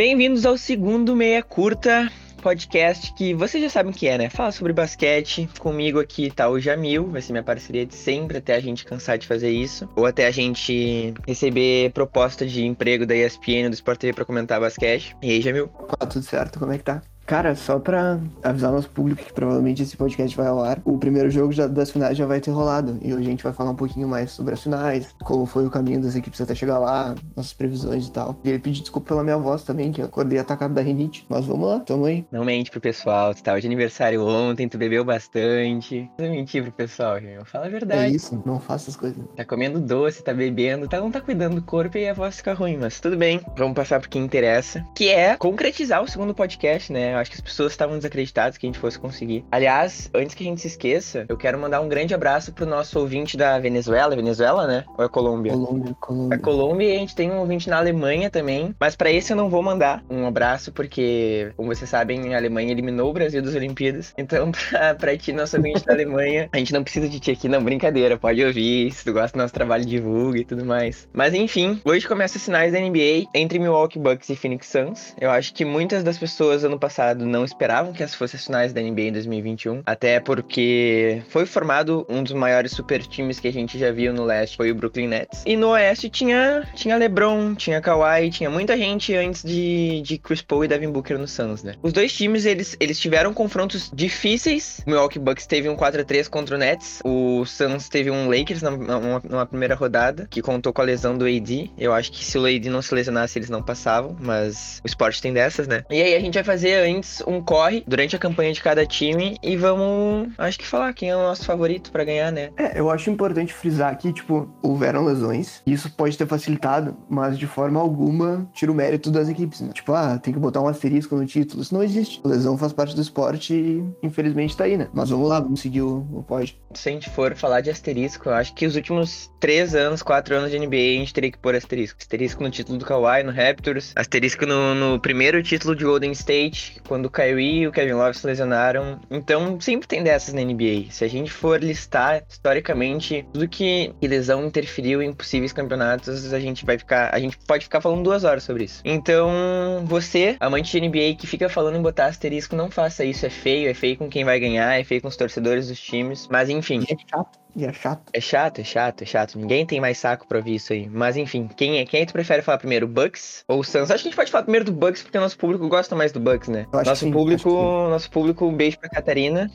Bem-vindos ao segundo Meia Curta, podcast que vocês já sabem o que é, né? Fala sobre basquete. Comigo aqui tá o Jamil, vai ser minha parceria de sempre, até a gente cansar de fazer isso. Ou até a gente receber proposta de emprego da ESPN do Sport TV pra comentar basquete. E aí, Jamil? Opa, tudo certo, como é que tá? Cara, só pra avisar nosso público que provavelmente esse podcast vai ao ar, o primeiro jogo já, das finais já vai ter rolado. E hoje a gente vai falar um pouquinho mais sobre as finais, como foi o caminho das equipes até chegar lá, nossas previsões e tal. E ele pedir desculpa pela minha voz também, que eu acordei atacado da rinite. Mas vamos lá, tamo aí. Não mente pro pessoal, tu tava de aniversário ontem, tu bebeu bastante. Não mentir pro pessoal, gente. Fala a verdade. É isso, não faça as coisas. Tá comendo doce, tá bebendo, tá, não tá cuidando do corpo e a voz fica ruim, mas tudo bem. Vamos passar pro que interessa, que é concretizar o segundo podcast, né? Acho que as pessoas estavam desacreditados que a gente fosse conseguir. Aliás, antes que a gente se esqueça, eu quero mandar um grande abraço pro nosso ouvinte da Venezuela. Venezuela, né? Ou é Colômbia? Colômbia, Colômbia. A Colômbia e a gente tem um ouvinte na Alemanha também. Mas para esse eu não vou mandar um abraço, porque, como vocês sabem, a Alemanha eliminou o Brasil das Olimpíadas. Então, pra, pra ti, nosso ouvinte da Alemanha, a gente não precisa de ti aqui, não. Brincadeira, pode ouvir. Se tu gosta do nosso trabalho, divulga e tudo mais. Mas enfim, hoje começa os sinais da NBA entre Milwaukee Bucks e Phoenix Suns. Eu acho que muitas das pessoas ano passado não esperavam que essas fossem as finais da NBA em 2021. Até porque foi formado um dos maiores super times que a gente já viu no leste, foi o Brooklyn Nets. E no oeste tinha, tinha LeBron, tinha Kawhi, tinha muita gente antes de, de Chris Paul e Devin Booker no Suns, né? Os dois times, eles, eles tiveram confrontos difíceis. O Milwaukee Bucks teve um 4x3 contra o Nets. O Suns teve um Lakers numa, numa primeira rodada, que contou com a lesão do AD. Eu acho que se o AD não se lesionasse, eles não passavam, mas o esporte tem dessas, né? E aí a gente vai fazer antes um corre durante a campanha de cada time e vamos, acho que falar quem é o nosso favorito para ganhar, né? É, eu acho importante frisar que, tipo, houveram lesões, isso pode ter facilitado, mas de forma alguma tira o mérito das equipes, né? Tipo, ah, tem que botar um asterisco no título. Isso não existe. Lesão faz parte do esporte e, infelizmente, tá aí, né? Mas vamos lá, vamos seguir o, o pódio. Se a gente for falar de asterisco, eu acho que os últimos três anos, quatro anos de NBA, a gente teria que pôr asterisco. Asterisco no título do Kawhi, no Raptors, asterisco no, no primeiro título de Golden State, quando o Kyrie e o Kevin Love se lesionaram. Então, sempre tem dessas na NBA. Se a gente for listar historicamente tudo que, lesão interferiu em possíveis campeonatos, a gente vai ficar. A gente pode ficar falando duas horas sobre isso. Então, você, amante de NBA que fica falando em botar asterisco, não faça isso. É feio, é feio com quem vai ganhar, é feio com os torcedores dos times. Mas enfim. É chato. E é chato. É chato, é chato, é chato. Ninguém tem mais saco pra ouvir isso aí. Mas enfim, quem é? Quem é que tu prefere falar primeiro? Bucks ou Suns? Acho que a gente pode falar primeiro do Bucks, porque o nosso público gosta mais do Bucks, né? Nosso sim, público, que sim. nosso público, um beijo pra Catarina.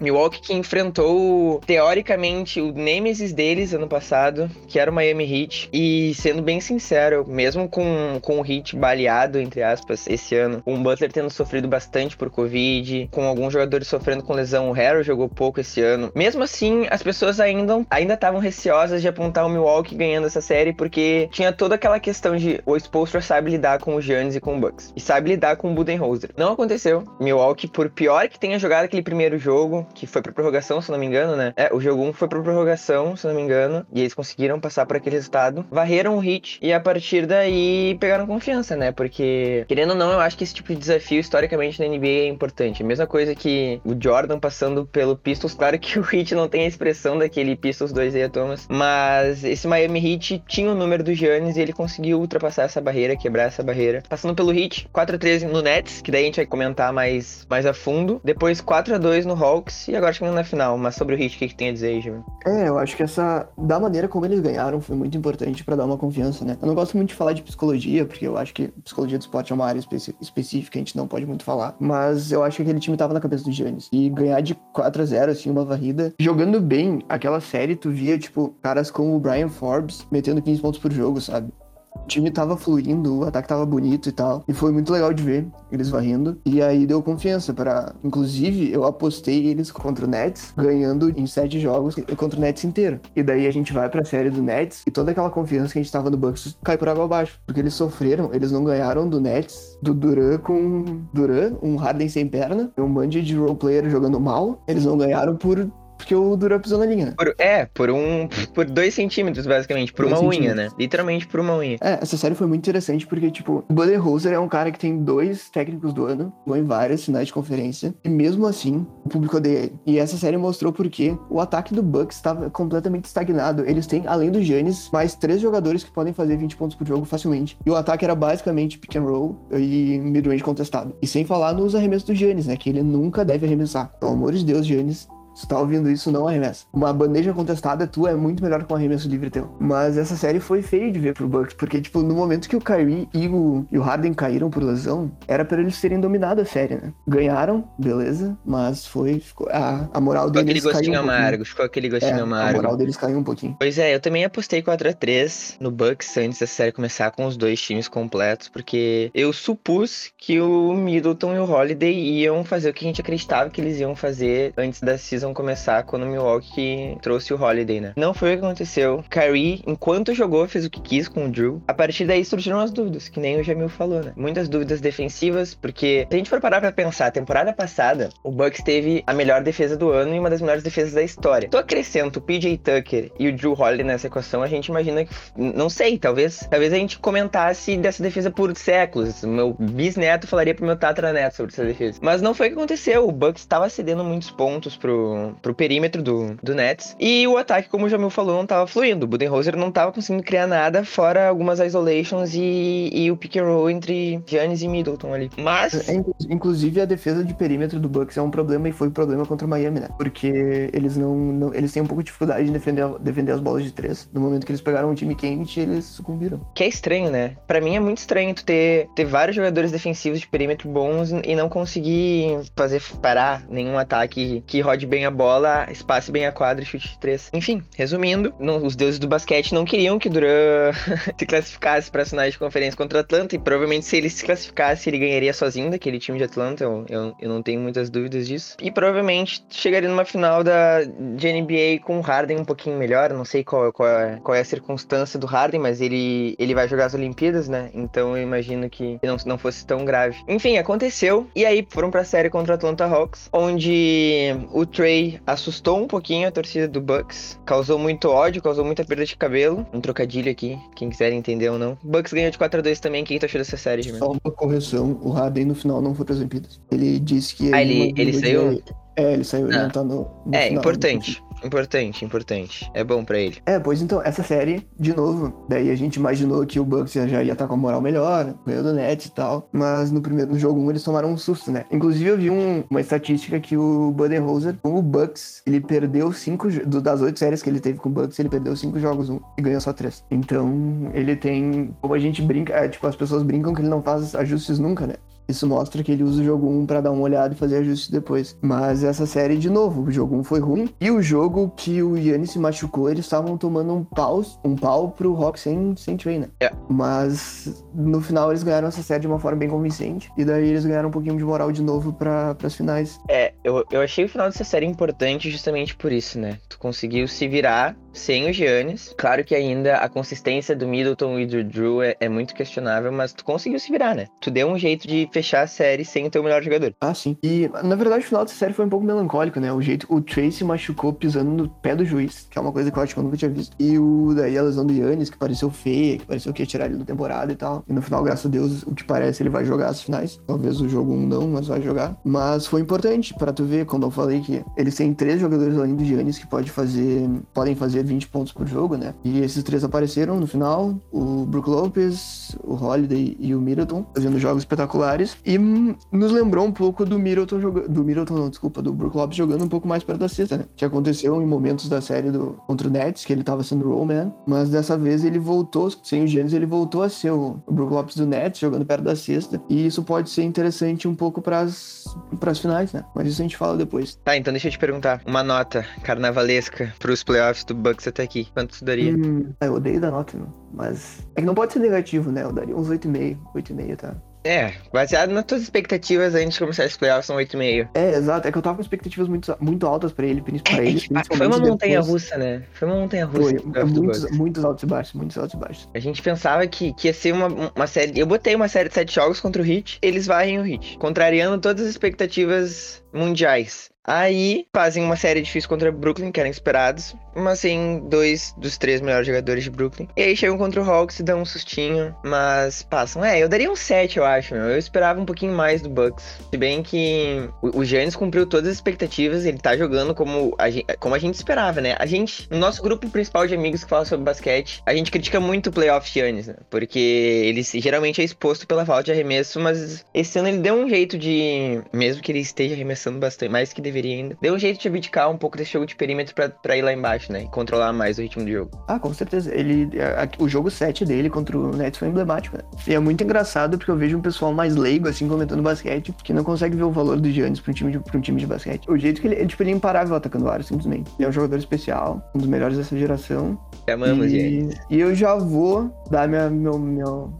Milwaukee que enfrentou, teoricamente, o Nemesis deles ano passado, que era o Miami Heat. E sendo bem sincero, mesmo com, com o Heat baleado, entre aspas, esse ano, com o Butler tendo sofrido bastante por Covid, com alguns jogadores sofrendo com lesão, o Harrell jogou pouco esse ano. Mesmo assim, as pessoas ainda ainda estavam receosas de apontar o Milwaukee ganhando essa série, porque tinha toda aquela questão de o Spolstra sabe lidar com o Giannis e com o Bucks. E sabe lidar com o Budenholzer. Não aconteceu. Milwaukee, por pior que tenha jogado aquele primeiro jogo, que foi pra prorrogação, se não me engano, né? É, o jogo 1 foi pra prorrogação, se não me engano, e eles conseguiram passar por aquele resultado, varreram o hit e a partir daí pegaram confiança, né? Porque, querendo ou não, eu acho que esse tipo de desafio historicamente na NBA é importante. A mesma coisa que o Jordan passando pelo Pistols, claro que o Heat não tem a expressão daquele Pistols 2 aí, Thomas, mas esse Miami Heat tinha o número do Giannis e ele conseguiu ultrapassar essa barreira, quebrar essa barreira. Passando pelo Heat, 4 a 3 no Nets, que daí a gente vai comentar mais, mais a fundo. Depois 4 a 2 no Hawks e agora chegando na final. Mas sobre o Heat, o que, que tem a dizer aí, Gil? É, eu acho que essa. Da maneira como eles ganharam foi muito importante pra dar uma confiança, né? Eu não gosto muito de falar de psicologia, porque eu acho que psicologia do esporte é uma área especi- específica, a gente não pode muito falar. Mas eu acho que aquele time tava na cabeça do Giannis. E ganhar de 4 a 0 assim, uma varrida. Jogando bem, aquela série, tu via, tipo, caras como o Brian Forbes metendo 15 pontos por jogo, sabe? O time tava fluindo, o ataque tava bonito e tal. E foi muito legal de ver eles varrendo. E aí deu confiança para. Inclusive, eu apostei eles contra o Nets, ganhando em sete jogos contra o Nets inteiro. E daí a gente vai pra série do Nets e toda aquela confiança que a gente tava no Bucks cai por água abaixo. Porque eles sofreram, eles não ganharam do Nets, do Duran com Duran, um Harden sem perna, um band de role player jogando mal. Eles não ganharam por porque o Dura pisou na linha. Por, é, por um. Por dois centímetros, basicamente. Por Dois uma unha, né? Literalmente por uma unha. É, essa série foi muito interessante porque, tipo, o Budenholzer é um cara que tem dois técnicos do ano, ganhou em várias finais de conferência, e mesmo assim, o público odeia ele. E essa série mostrou porque o ataque do Bucks estava completamente estagnado. Eles têm, além do Giannis, mais três jogadores que podem fazer 20 pontos por jogo facilmente. E o ataque era basicamente pick and roll e mid-range contestado. E sem falar nos arremessos do Giannis, né? Que ele nunca deve arremessar. Pelo amor de Deus, Giannis, se tá ouvindo isso, não arremessa. Uma bandeja contestada tua é muito melhor que um arremesso livre teu. Mas essa série foi feia de ver pro Bucks, porque, tipo, no momento que o Kyrie e o, e o Harden caíram por lesão, era pra eles terem dominado a série, né? Ganharam, beleza, mas foi. Ficou, a, a moral Ficou deles caiu um amargo, ficou aquele É, gostinho a amargo. moral deles caiu um pouquinho. Pois é, eu também apostei 4x3 no Bucks antes da série começar com os dois times completos, porque eu supus que o Middleton e o Holiday iam fazer o que a gente acreditava que eles iam fazer antes da season começar, quando o Milwaukee trouxe o Holiday, né? Não foi o que aconteceu. Kyrie, enquanto jogou, fez o que quis com o Drew. A partir daí surgiram as dúvidas, que nem o Jamil falou, né? Muitas dúvidas defensivas, porque se a gente for parar pra pensar, a temporada passada, o Bucks teve a melhor defesa do ano e uma das melhores defesas da história. Tu acrescenta o PJ Tucker e o Drew Holiday nessa equação, a gente imagina que. Não sei, talvez. Talvez a gente comentasse dessa defesa por séculos. Meu bisneto falaria pro meu tatraneto sobre essa defesa. Mas não foi o que aconteceu. O Bucks estava cedendo muitos pontos pro, pro perímetro do, do Nets. E o ataque, como o Jamil falou, não tava fluindo. O Budenholzer não tava conseguindo criar nada, fora algumas isolations e, e o pick and roll entre Giannis e Middleton ali. Mas. É, inclu- inclusive, a defesa de perímetro do Bucks é um problema e foi um problema contra o Miami, né? Porque eles não, não- eles têm um pouco de dificuldade de defender, defender as bolas de três. No momento que eles pegaram um time quente, eles sucumbiram. Que é estranho, né? Pra mim é muito estranho tu ter, ter vários jogadores defensivos de perímetro bons e não conseguir fazer parar nenhum ataque que rode bem a bola, espace bem a quadra chute de três. Enfim, resumindo, não- os deuses do basquete não queriam que Duran se classificasse para as finais de conferência contra o Atlanta e provavelmente se ele se classificasse ele ganharia sozinho daquele time de Atlanta, eu, eu, eu não tenho muitas dúvidas disso. E provavelmente chegaria numa final da, de NBA com o Harden um pouquinho melhor, não sei qual, qual, é, qual é a circunstância do Harden, mas ele, ele vai jogar as Olimpíadas, né? Então eu imagino que não, não fosse tão grave. Enfim, aconteceu. E aí foram pra série contra o Atlanta Hawks, onde o Trey assustou um pouquinho a torcida do Bucks, causou muito ódio, causou muita perda de cabelo. Um trocadilho aqui, quem quiser entender ou não. Bucks ganhou de 4 a 2 também. Quem tu achou dessa série, Jimmy? Só uma correção, o Harden no final não foi para as Olimpíadas. Ele disse que... Ah, ele- ele de- saiu? É, ele saiu, ele Ah. não tá no, no É, final. importante. Importante, importante. É bom pra ele. É, pois então, essa série, de novo, daí a gente imaginou que o Bucks já ia estar com a moral melhor, ganhando o Nets e tal, mas no primeiro no jogo 1 eles tomaram um susto, né? Inclusive eu vi um- uma estatística que o Budenholzer, com o Bucks, ele perdeu cinco, do- das oito séries que ele teve com o Bucks, ele perdeu cinco jogos um e ganhou só três. Então, ele tem, como a gente brinca, é, tipo, as pessoas brincam que ele não faz ajustes nunca, né? Isso mostra que ele usa o jogo 1 pra dar uma olhada e fazer ajustes depois. Mas essa série, de novo, o jogo 1 foi ruim. E o jogo que o Yannis se machucou, eles estavam tomando um pau, um pau pro Rock sem, sem Trey, né? É. Mas no final eles ganharam essa série de uma forma bem convincente. E daí eles ganharam um pouquinho de moral de novo pra, pras finais. É, eu, eu achei o final dessa série importante justamente por isso, né? Tu conseguiu se virar sem o Giannis. Claro que ainda a consistência do Middleton e do Drew é, é muito questionável, mas tu conseguiu se virar, né? Tu deu um jeito de fechar a série sem o teu melhor jogador. Ah, sim. E, na verdade, o final dessa série foi um pouco melancólico, né? O jeito o se machucou pisando no pé do juiz, que é uma coisa que eu acho que eu nunca tinha visto. E o daí a lesão do Yannis, que pareceu feia, que pareceu que ia tirar ele da temporada e tal. E no final, graças a Deus, o que parece, ele vai jogar as finais. Talvez o jogo 1 não, mas vai jogar. Mas foi importante pra tu ver, como eu falei, que eles têm três jogadores além do Giannis que pode fazer, podem fazer 20 pontos por jogo, né? E esses três apareceram no final: o Brook Lopez, o Holiday e o Middleton, fazendo jogos espetaculares. E hum, nos lembrou um pouco do Middleton jogando. Do Middleton, não, desculpa, do Brook Lopez jogando um pouco mais perto da cesta, né? Que aconteceu em momentos da série do contra o Nets, que ele tava sendo rollman. Mas dessa vez ele voltou, sem o Giannis, ele voltou a ser o, Brook Lopez do Nets, jogando perto da cesta. E isso pode ser interessante um pouco pras, pras finais, né? Mas isso a gente fala depois. Tá, então deixa eu te perguntar. Uma nota carnavalesca pros playoffs do Bucks até aqui. Quanto tu daria? Hum, é, eu odeio dar nota. Mas. É que não pode ser negativo, né? Eu daria uns 8,5. 8,5, tá? É, baseado nas tuas expectativas antes de começar esse playoffs, são 8,5. É, exato. É que eu tava com expectativas muito, muito altas pra ele, pra É, ele é que, foi uma depois. montanha russa, né? Foi uma montanha russa. Foi, muitos, muitos altos e baixos, muitos altos e baixos. A gente pensava que, que ia ser uma, uma série. Eu botei uma série de sete jogos contra o Heat, eles varrem o Heat, contrariando todas as expectativas mundiais. Aí fazem uma série difícil contra Brooklyn, que eram esperados, mas sem dois dos três melhores jogadores de Brooklyn. E aí chegam contra o Hawks e dão um sustinho, mas passam. É, eu daria um 7, eu acho, meu. Eu esperava um pouquinho mais do Bucks. Se bem que o, Giannis cumpriu todas as expectativas, ele tá jogando como a, gente, como a gente esperava, né? A gente, no nosso grupo principal de amigos que fala sobre basquete, a gente critica muito o playoff Giannis, né? Porque ele geralmente é exposto pela falta de arremesso, mas esse ano ele deu um jeito de, mesmo que ele esteja arremessando bastante, mais que deveria ainda, deu um jeito de abdicar um pouco desse jogo de perímetro pra, pra ir lá embaixo, né? E controlar mais o ritmo do jogo. Ah, com certeza. Ele, a, o jogo 7 dele contra o Nets foi emblemático, né? E é muito engraçado porque eu vejo um pessoal mais leigo, assim, comentando basquete, que não consegue ver o valor do Giannis pra um time de, pra um time de basquete. O jeito que ele, tipo, ele é imparável atacando o aro, simplesmente. Ele é um jogador especial, um dos melhores dessa geração. Amamos, e, e eu já vou dar minha, meu, meu,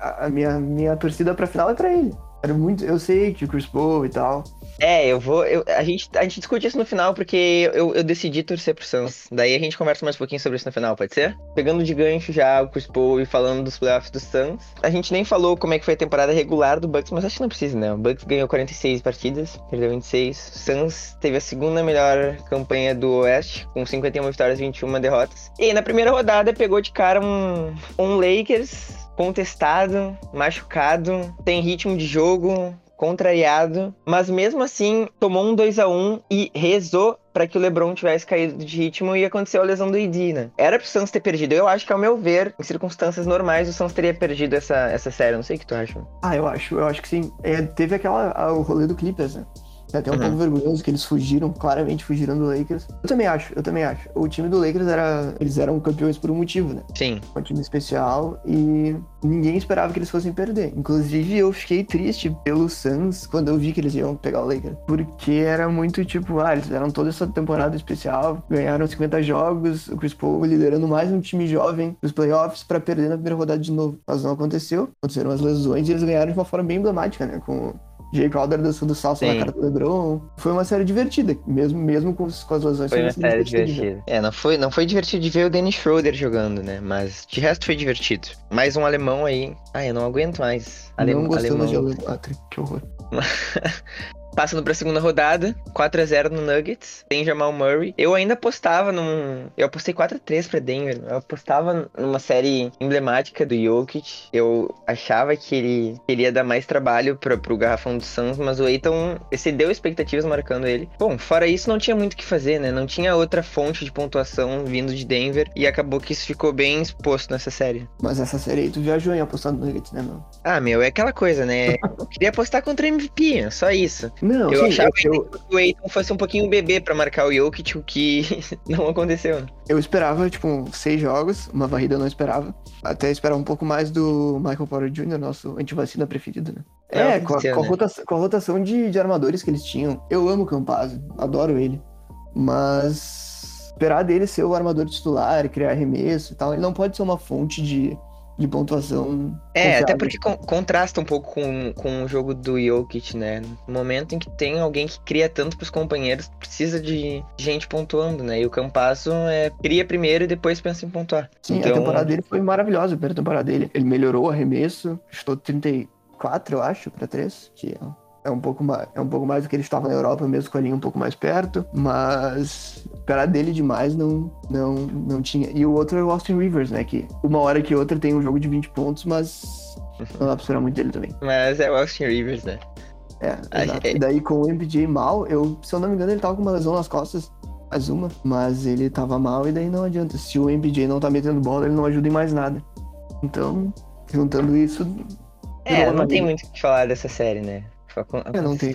a minha, minha torcida pra final é pra ele. Era muito, eu sei que o Chris Paul e tal, é, eu vou. Eu, a, gente, a gente discute isso no final porque eu, eu decidi torcer pro Suns. Daí a gente conversa mais um pouquinho sobre isso no final, pode ser? Pegando de gancho já o Chris Paul e falando dos playoffs do Suns. A gente nem falou como é que foi a temporada regular do Bucks, mas acho que não precisa, né? O Bucks ganhou 46 partidas, perdeu 26. O Suns teve a segunda melhor campanha do Oeste, com 51 vitórias e 21 derrotas. E na primeira rodada pegou de cara um, um Lakers contestado, machucado, tem ritmo de jogo, contrariado, mas mesmo assim tomou um 2 a 1 e rezou para que o LeBron tivesse caído de ritmo e aconteceu a lesão do ID, né? Era pro Suns ter perdido. Eu acho que, ao meu ver, em circunstâncias normais, o Suns teria perdido essa, essa série. Não sei o que tu acha. Ah, eu acho. Eu acho que sim. É, teve aquela, o rolê do Clippers, né? É até um uhum. pouco vergonhoso que eles fugiram, claramente fugiram do Lakers. Eu também acho, eu também acho. O time do Lakers era. Eles eram campeões por um motivo, né? Sim. Um time especial e ninguém esperava que eles fossem perder. Inclusive, eu fiquei triste pelo Suns quando eu vi que eles iam pegar o Lakers. Porque era muito tipo, ah, eles fizeram toda essa temporada especial, ganharam 50 jogos, o Chris Paul liderando mais um time jovem nos playoffs para perder na primeira rodada de novo. Mas não aconteceu. Aconteceram as lesões e eles ganharam de uma forma bem emblemática, né? Com Jay Crowder dançando salsa Sim. na cara do LeBron. Foi uma série divertida, mesmo, mesmo com, com as lesões. Foi uma série divertida. É, não foi, não foi divertido de ver o Dennis Schroeder jogando, né? Mas de resto foi divertido. Mais um alemão aí. Ah, eu não aguento mais. Alem... Não gostamos alemão. de alemão. que horror. Passando pra segunda rodada, 4 a 0 no Nuggets, tem Jamal Murray. Eu ainda apostava num. Eu apostei 4 a 3 pra Denver. Eu apostava numa série emblemática do Jokic. Eu achava que ele, ele ia dar mais trabalho pra, pro garrafão do Suns, mas o Aiton excedeu expectativas marcando ele. Bom, fora isso, não tinha muito o que fazer, né? Não tinha outra fonte de pontuação vindo de Denver e acabou que isso ficou bem exposto nessa série. Mas essa série aí, tu viajou em apostar no Nuggets, né, meu? Ah, meu, é aquela coisa, né? Eu queria apostar contra MVP, só isso. Não, eu sim, achava eu, que o Aiton fosse um pouquinho bebê para marcar o Jokic, o que não aconteceu. Eu esperava, tipo, seis jogos, uma varrida eu não esperava. Até esperar um pouco mais do Michael Porter Jr., nosso antivacina preferido, né? É, com, a, com, a né? rotação, com a rotação de, de armadores que eles tinham. Eu amo o Campazzo, adoro ele. Mas esperar dele ser o armador titular, criar arremesso e tal, ele não pode ser uma fonte de de pontuação. É, até porque con contrasta um pouco com, com o jogo do Jokic, né? No momento em que tem alguém que cria tanto pros companheiros, precisa de gente pontuando, né? E o Campasso é, cria primeiro e depois pensa em pontuar. Sim, então... a temporada dele foi maravilhosa, a primeira temporada dele. Ele melhorou o arremesso, chutou 34, eu acho, para 3, que é é um pouco mais, é um pouco mais do que ele estava na Europa, mesmo com a linha um pouco mais perto, mas esperar dele demais não, não, não tinha. E o outro é o Austin Rivers, né? Que uma hora que outra tem um jogo de 20 pontos, mas não dá pra esperar muito dele também. Mas é o Austin Rivers, né? É, exato. E daí com o MPJ mal, eu, se eu não me engano, ele tava com uma lesão nas costas, mais uma, mas ele tava mal e daí não adianta. Se o MPJ não tá metendo bola, ele não ajuda em mais nada. Então, juntando isso. É, não tem muito o que falar dessa série, né? Aconteceu, não tem.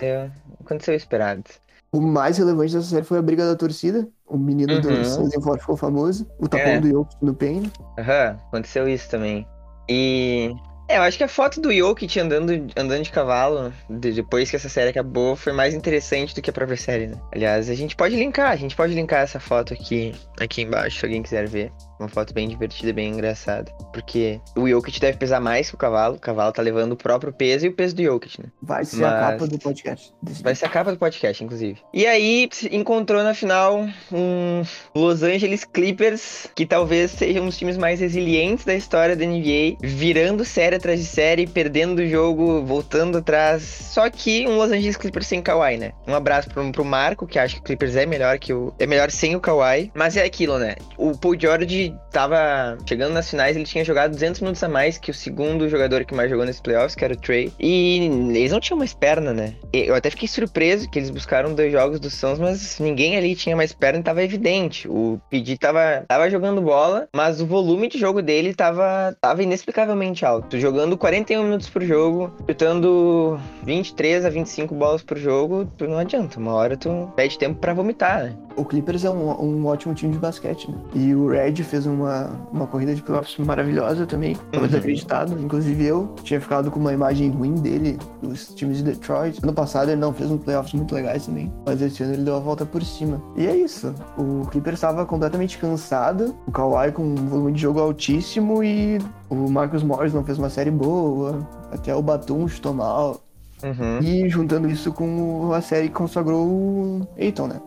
aconteceu esperado. O mais relevante dessa série foi a briga da torcida. O menino uhum. do Sanzenford ficou famoso. O tapão é. do Jokic no Pain. Aham, uhum, aconteceu isso também. E é, eu acho que a foto do Jokic andando, andando de cavalo, de, depois que essa série acabou, foi mais interessante do que a própria série, né? Aliás, a gente pode linkar, a gente pode linkar essa foto aqui, aqui embaixo, se alguém quiser ver. Uma foto bem divertida, bem engraçada. Porque o Jokic deve pesar mais que o cavalo. O cavalo tá levando o próprio peso e o peso do Jokic, né? Vai ser Mas... a capa do podcast. Vai ser a capa do podcast, inclusive. E aí, encontrou na final um Los Angeles Clippers, que talvez seja um dos times mais resilientes da história da NBA, virando série série atrás de série, perdendo o jogo, voltando atrás. Só que um Los Angeles Clippers sem Kawhi, né? Um abraço pro, pro Marco, que acha que o Clippers é melhor que o. É melhor sem o Kawhi. Mas é aquilo, né? O Paul George tava chegando nas finais, ele tinha jogado 200 minutos a mais que o segundo jogador que mais jogou nesse playoffs, que era o Trey. E eles não tinham mais perna, né? Eu até fiquei surpreso que eles buscaram dois jogos do Suns, mas ninguém ali tinha mais perna e tava evidente. O PG tava, tava jogando bola, mas o volume de jogo dele tava, tava inexplicavelmente alto. Jogando 41 minutos por jogo, chutando 23 a 25 bolas por jogo, tu não adianta. Uma hora tu pede tempo para vomitar, né? O Clippers é um, um, ótimo time de basquete, né? E o Red fez uma, uma corrida de playoffs maravilhosa também. Tava uhum. desacreditado. Inclusive eu tinha ficado com uma imagem ruim dele, dos times de Detroit. Ano passado ele não fez um playoffs muito legais também. Mas esse ano ele deu a volta por cima. E é isso. O Clippers estava completamente cansado. O Kawhi com um volume de jogo altíssimo e o Marcus Morris não fez uma série boa. Até o Batum chutou mal. Uhum. E juntando isso com a série que consagrou o Aiton, né?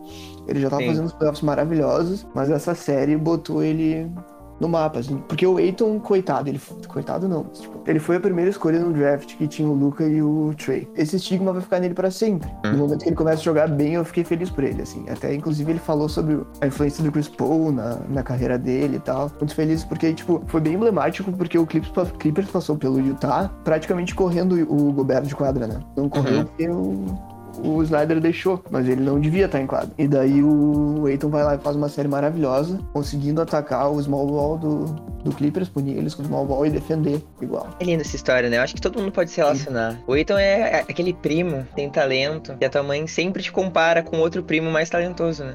Ele já tava Sim. fazendo os playoffs maravilhosos, mas essa série botou ele no mapa, assim. Porque o Aiton, coitado, ele coitado não, tipo, ele foi a primeira escolha no draft que tinha o Luca e o Trey. Esse estigma vai ficar nele para sempre. No uhum. momento que ele começa a jogar bem, eu fiquei feliz por ele, assim. Até, inclusive, ele falou sobre a influência do Chris Paul na, na carreira dele e tal. Muito feliz porque, tipo, foi bem emblemático porque o Clippers, Clippers passou pelo Utah praticamente correndo o Gobert de quadra, né? Não correu uhum. porque o o Snyder deixou, mas ele não devia estar em quadro. E daí o Aiton vai lá e faz uma série maravilhosa, conseguindo atacar o small ball do, do Clippers, punir eles com o small ball e defender igual. É linda essa história, né? Eu acho que todo mundo pode se relacionar. Sim. O Aiton é aquele primo, tem talento, e a tua mãe sempre te compara com outro primo mais talentoso, né?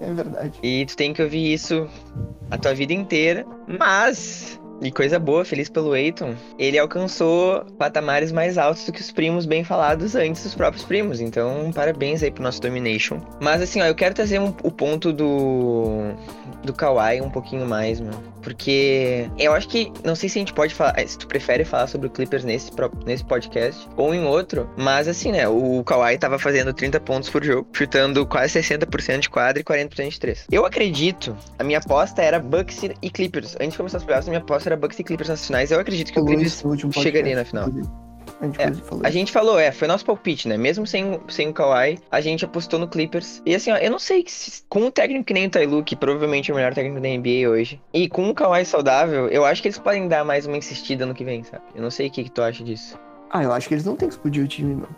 É verdade. E tu tem que ouvir isso a tua vida inteira, mas e coisa boa, feliz pelo Eiton, ele alcançou patamares mais altos do que os primos bem falados antes dos próprios primos. Então, parabéns aí pro nosso Domination. Mas assim, ó, eu quero trazer um, o ponto do do Kawhi um pouquinho mais, mano. Porque eu acho que, não sei se a gente pode falar, se tu prefere falar sobre o Clippers nesse, nesse podcast ou em outro, mas assim, né, o Kawhi tava fazendo 30 pontos por jogo, chutando quase 60% de quadra e 40% de 3. Eu acredito, a minha aposta era Bucks e Clippers. Antes de começar os playoffs, a minha aposta era Bucks e Clippers nas finais. Eu acredito que o Clippers chegaria na final. A gente, é, falou. a gente falou, é, foi nosso palpite, né? Mesmo sem, sem o Kawhi, a gente apostou no Clippers. E assim, ó, eu não sei se, com um técnico que nem o Tyloo, que provavelmente é o melhor técnico da NBA hoje, e com o Kawhi saudável, eu acho que eles podem dar mais uma insistida no que vem, sabe? Eu não sei o que, que tu acha disso. Ah, eu acho que eles não têm que explodir o time, não.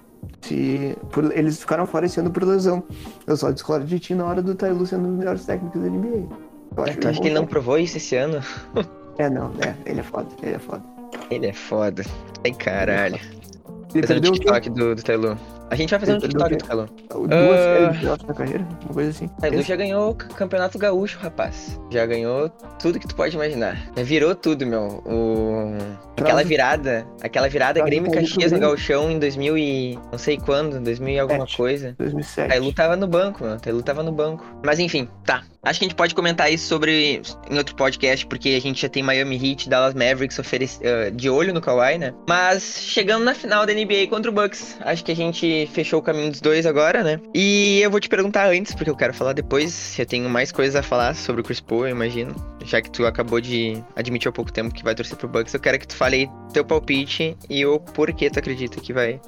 Se, por, eles ficaram fora esse ano por lesão. Eu só discordo de ti na hora do Tyloo sendo um dos melhores técnicos da NBA. Eu acho é, tu acha que ele não provou isso esse ano? é, não, é, ele é foda, ele é foda. Ele é foda. Ai, caralho. Ele Fazendo o TikTok do, do Telu. A gente vai fazer um TikTok do Telu. Duas séries na carreira? Uma coisa assim. Telu já ganhou o campeonato gaúcho, rapaz. Já ganhou tudo que tu pode imaginar. Virou tudo, meu. O... Aquela virada, aquela virada Grêmio Caxias no Gauchão em 2000 e não sei quando, 2000 e alguma coisa. 2007. Tailu tava no banco, meu. Tailu tava no banco. Mas enfim, tá. Acho que a gente pode comentar isso sobre em outro podcast, porque a gente já tem Miami Heat, Dallas Mavericks uh, de olho no Kawhi, né? Mas chegando na final da NBA contra o Bucks, acho que a gente fechou o caminho dos dois agora, né? E eu vou te perguntar antes, porque eu quero falar depois. Eu tenho mais coisas a falar sobre o Chris Paul, eu imagino. Já que tu acabou de admitir há pouco tempo que vai torcer pro Bucks, eu quero que tu fale aí teu palpite e o porquê tu acredita que vai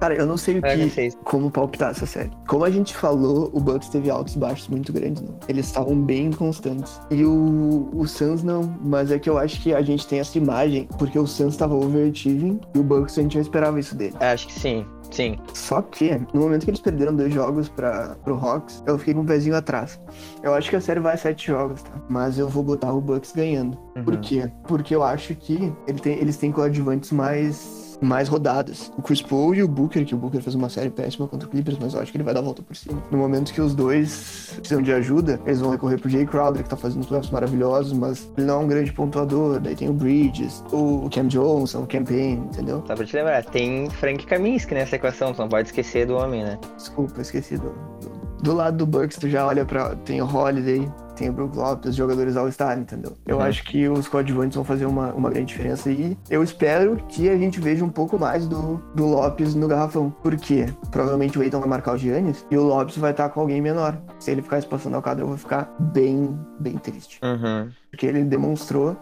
Cara, eu não sei o que, como palpitar essa série. Como a gente falou, o Bucks teve altos e baixos muito grandes, né? Eles estavam bem constantes. E o, o Suns não, mas é que eu acho que a gente tem essa imagem, porque o Suns estava overachieving e o Bucks a gente já esperava isso dele. Acho que sim. Sim. Só que, no momento que eles perderam dois jogos para pro Hawks, eu fiquei com um pezinho atrás. Eu acho que a série vai a sete jogos, tá? Mas eu vou botar o Bucks ganhando. Uhum. Por quê? Porque eu acho que ele tem, eles têm coadjuvantes mais mais rodadas. O Chris Paul e o Booker, que o Booker fez uma série péssima contra o Clippers, mas eu acho que ele vai dar a volta por cima. No momento que os dois precisam de ajuda, eles vão recorrer pro Jay Crowder, que tá fazendo uns playoffs maravilhosos, mas ele não é um grande pontuador. Daí tem o Bridges, o Cam Johnson, o Campaign, entendeu? Só pra te lembrar, tem Frank Kaminsky nessa equação, tu não pode esquecer do homem, né? Desculpa, esqueci do, do do lado do Bucks, tu já olha para tem o Holiday, tem o Brook Lopes, jogadores All-Star, entendeu? Eu uhum. acho que os coadjuvantes vão fazer uma, uma grande diferença e eu espero que a gente veja um pouco mais do, do Lopes no garrafão. Por quê? Provavelmente o Eiton vai marcar o Giannis e o Lopes vai estar com alguém menor. Se ele ficar espaçando a quadra, eu vou ficar bem, bem triste. Uhum. Porque ele demonstrou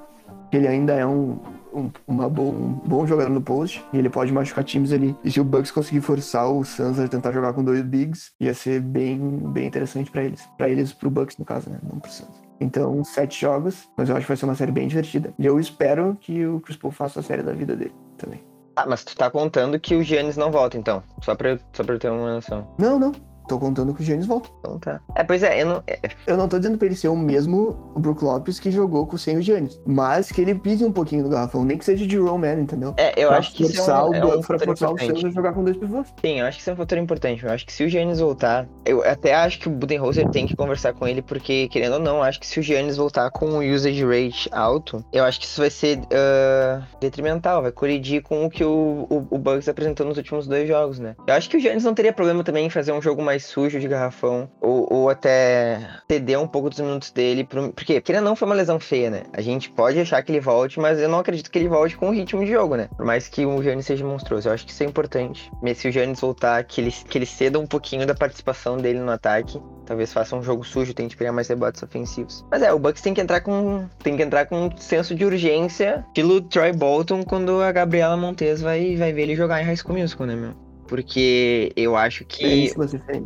que ele ainda é um, um, uma bo um bom jogador no post e ele pode machucar times ali. E se o Bucks conseguir forçar o Suns a tentar jogar com dois bigs, ia ser bem, bem interessante para eles. para eles, pro Bucks no caso, né? Não pro Suns. Então, sete jogos, mas eu acho que vai ser uma série bem divertida. E eu espero que o Chris Paul faça a série da vida dele também. Ah, mas tu tá contando que o Giannis não volta, então. Só pra, só pra eu ter uma noção. Não, não. Tô contando que o Giannis volta. Então tá. É, pois é, eu não. É... Eu não tô dizendo pra ele ser o mesmo Brook Lopes que jogou com sem o Giannis. Mas que ele pise um pouquinho no garrafão, nem que seja de Man, entendeu? É, eu pra acho que forçar é um, o, é um pra forçar o a jogar com dois pivôs. Sim, eu acho que isso é um fator importante. Eu acho que se o Giannis voltar, eu até acho que o Budenholzer tem que conversar com ele, porque, querendo ou não, acho que se o Giannis voltar com o usage rate alto, eu acho que isso vai ser uh, detrimental, vai colidir com o que o, o, o Bucks apresentou nos últimos dois jogos, né? Eu acho que o Giannis não teria problema também em fazer um jogo mais sujo de garrafão ou, ou até ceder um pouco dos minutos dele, pro, porque querendo não foi uma lesão feia, né? A gente pode achar que ele volte, mas eu não acredito que ele volte com o ritmo de jogo, né? Por mais que o Giannis seja monstruoso, eu acho que isso é importante. Se o Giannis voltar, que ele, que ele ceda um pouquinho da participação dele no ataque, talvez faça um jogo sujo, tente pegar mais rebotes ofensivos. Mas é, o Bucks tem que entrar com tem que entrar com um senso de urgência, estilo Troy Bolton quando a Gabriela Montes vai vai ver ele jogar em High School Musical, né, meu? Porque eu acho que É.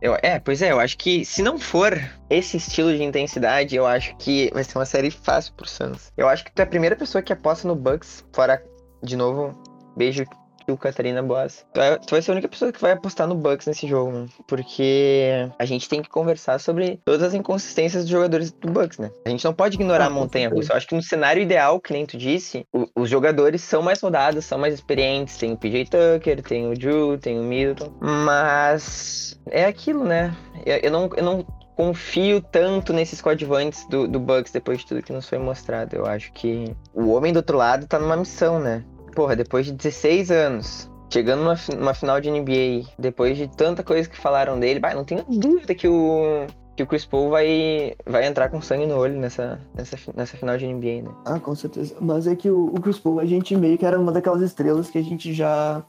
Eu, é, pois é, eu acho que se não for esse estilo de intensidade, eu acho que vai ser uma série fácil pro Suns. Eu acho que tu é a primeira pessoa que aposta no Bucks, fora, de novo, beijo o Catarina Boas. Tu, é, tu vai ser a única pessoa que vai apostar no Bucks nesse jogo, mano. Porque a gente tem que conversar sobre todas as inconsistências dos jogadores do Bucks, né? A gente não pode ignorar Ah, a montanha russa. Eu acho que no cenário ideal, que nem tu disse, o- os jogadores são mais rodados, são mais experientes. Tem o PJ Tucker, tem o Drew, tem o Middleton. Mas é aquilo, né? Eu, eu não. Eu não confio tanto nesses coadjuvantes do, do Bucks depois de tudo que nos foi mostrado. Eu acho que o homem do outro lado tá numa missão, né? Porra, depois de 16 anos, chegando numa, numa final de NBA, depois de tanta coisa que falaram dele, bah, não tenho dúvida que o, que o Chris Paul vai, vai entrar com sangue no olho nessa, nessa, nessa final de NBA, né? Ah, com certeza. Mas é que o, o Chris Paul, a gente meio que era uma daquelas estrelas que a gente já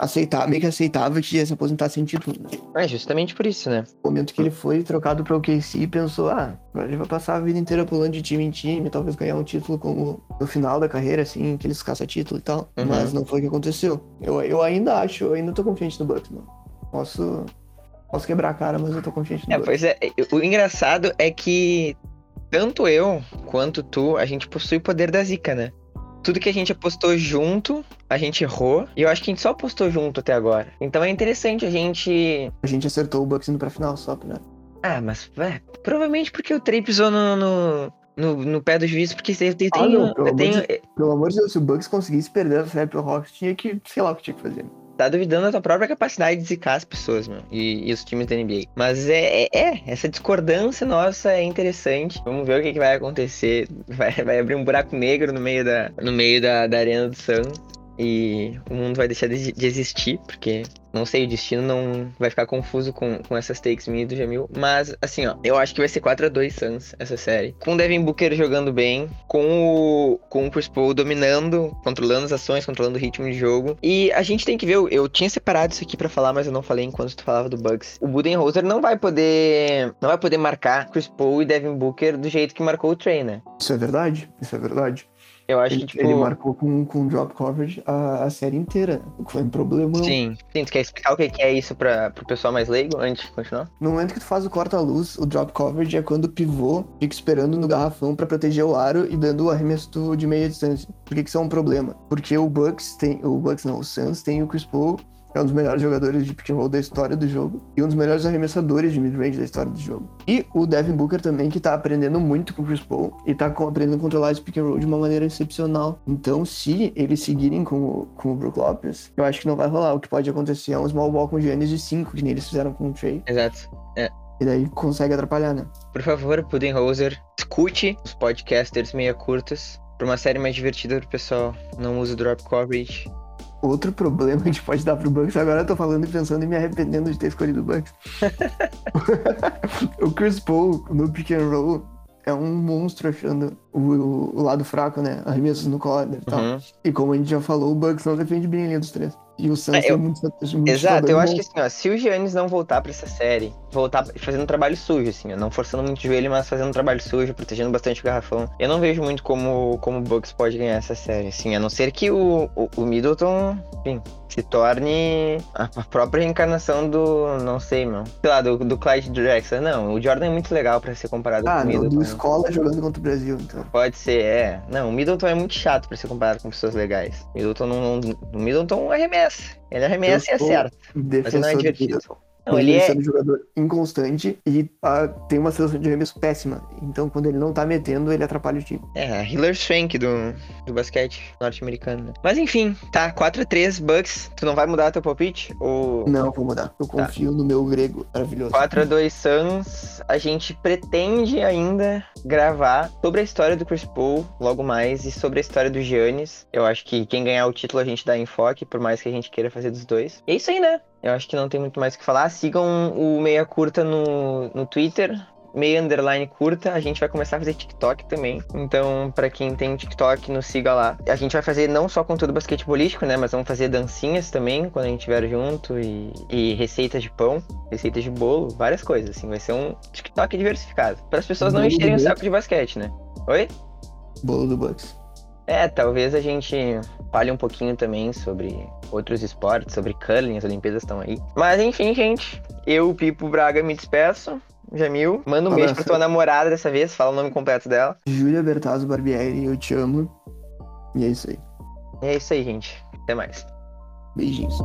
aceitava, meio que aceitava ia se aposentar sem título. Né? É justamente por isso, né? No momento que ele foi trocado para o KC, pensou, ah, ele vai passar a vida inteira pulando de time em time, talvez ganhar um título como no final da carreira, assim, que eles caçam título e tal. Uhum. Mas não foi o que aconteceu. Eu, eu ainda acho, eu ainda tô confiante no Bucks, mano. Posso, posso quebrar a cara, mas eu tô confiante no É, Bucks. pois é, o engraçado é que tanto eu quanto tu, a gente possui o poder da zica, né? Tudo que a gente apostou junto, a gente errou. E eu acho que a gente só apostou junto até agora. Então é interessante a gente. A gente acertou o Bucks indo pra final só, né? Ah, mas é, provavelmente porque o Trey pisou no, no, no, no pé do juiz, porque eu tenho. Ah, não, pelo eu amor de- Pelo amor de Deus, se o Bucks conseguisse perder a série pro Hawks, tinha que, sei lá o que tinha que fazer. Tá duvidando da tua própria capacidade de zicar as pessoas, meu, e, e os times da NBA. Mas é, é, é, essa discordância nossa é interessante. Vamos ver o que, que vai acontecer. Vai, vai abrir um buraco negro no meio da, no meio da, da arena do Suns. E o mundo vai deixar de, de existir, porque não sei, o destino não vai ficar confuso com, com essas takes minhas do Jamil. Mas, assim, ó, eu acho que vai ser 4x2 Suns essa série. Com o Devin Booker jogando bem, com o, com o Chris Paul dominando, controlando as ações, controlando o ritmo de jogo. E a gente tem que ver, eu, tinha separado isso aqui pra falar, mas eu não falei enquanto tu falava do Bucks. O Budenholzer não vai poder, não vai poder marcar Chris Paul e Devin Booker do jeito que marcou o Trey, né? Isso é verdade, isso é verdade. Eu acho Ele, que, tipo... ele marcou com, com drop coverage a, a série inteira, o que foi um problema. Sim. Sim, tu quer explicar o que é isso pra, pro pessoal mais leigo antes de continuar? No momento que tu faz o corta-luz, o drop coverage é quando o pivô fica esperando no garrafão pra proteger o aro e dando o arremesso de meia distância. Por que que isso é um problema? Porque o Bucks tem, o Bucks não, o Suns tem o Chris Paul, é um dos melhores jogadores de pick and roll da história do jogo e um dos melhores arremessadores de mid-range da história do jogo. E o Devin Booker também, que tá aprendendo muito com o Chris Paul e tá aprendendo a controlar esse pick and roll de uma maneira excepcional. Então, se eles seguirem com o, com o Brook Lopez, eu acho que não vai rolar. O que pode acontecer é um small ball com o Giannis de 5, que nem eles fizeram com o Trey. Exato. E daí consegue atrapalhar, né? Por favor, Pudenholzer, escute os podcasters meia curtas pra uma série mais divertida pro pessoal. Não use drop coverage. Outro problema que pode dar pro Bucks, agora eu tô falando e pensando e me arrependendo de ter escolhido o Bucks. o Chris Paul no pick and roll é um monstro achando o, o- o lado fraco, né? Arremessos no corner e tal. Uhum. E como a gente já falou, o Bucks não defende bem a linha dos três. E o Suns É, eu- é muito, muito Exato, eu acho que assim, ó, se o Giannis não voltar pra essa série, voltar fazendo um trabalho sujo, assim, ó, não forçando muito o joelho, mas fazendo um trabalho sujo, protegendo bastante o garrafão, eu não vejo muito como, como o Bucks pode ganhar essa série, assim, a não ser que o, o, o Middleton, enfim, se torne a a própria reencarnação do, não sei, meu, sei lá, do, do Clyde Drexler. Não, o Jordan é muito legal pra ser comparado Ah, com o Middleton. do escola jogando contra o Brasil, então. Pode ser, é. Não, o Middleton é muito chato pra ser comparado com pessoas legais. O Middleton não, não- o Middleton arremessa. Ele arremessa e Eu acerta. Defensor não é do divertido. Não, ele ele é, sendo um jogador inconstante e ah, tem uma seleção de arremesso péssima. Então, quando ele não tá metendo, ele atrapalha o time. É, Hiller Swank do, do basquete norte-americano. né? Mas enfim, tá, 4x3 Bucks. Tu não vai mudar teu palpite? Ou Não, vou mudar. Eu Tá. confio no meu grego maravilhoso. 4x2 Suns? A gente pretende ainda gravar sobre a história do Chris Paul logo mais e sobre a história do Giannis. Eu acho que quem ganhar o título a gente dá enfoque, por mais que a gente queira fazer dos dois. E é isso aí, né? Eu acho que não tem muito mais o que falar. Sigam o Meia Curta no, no Twitter. Meia underline curta, a gente vai começar a fazer TikTok também. Então, pra quem tem TikTok, nos siga lá. A gente vai fazer não só conteúdo basquetebolístico, né? Mas vamos fazer dancinhas também quando a gente estiver junto e, e receitas de pão, receitas de bolo, várias coisas. Assim, vai ser um TikTok diversificado. Para as pessoas não encherem o saco de basquete, né? Oi? Bolo do Bucks. É, talvez a gente fale um pouquinho também sobre outros esportes, sobre curling, as Olimpíadas estão aí. Mas enfim, gente, eu, Pipo Braga, me despeço. Jamil, manda um beijo pra tua namorada dessa vez, fala o nome completo dela. Júlia Bertazzo Barbieri, eu te amo. E é isso aí. É isso aí, gente. Até mais. Beijinhos.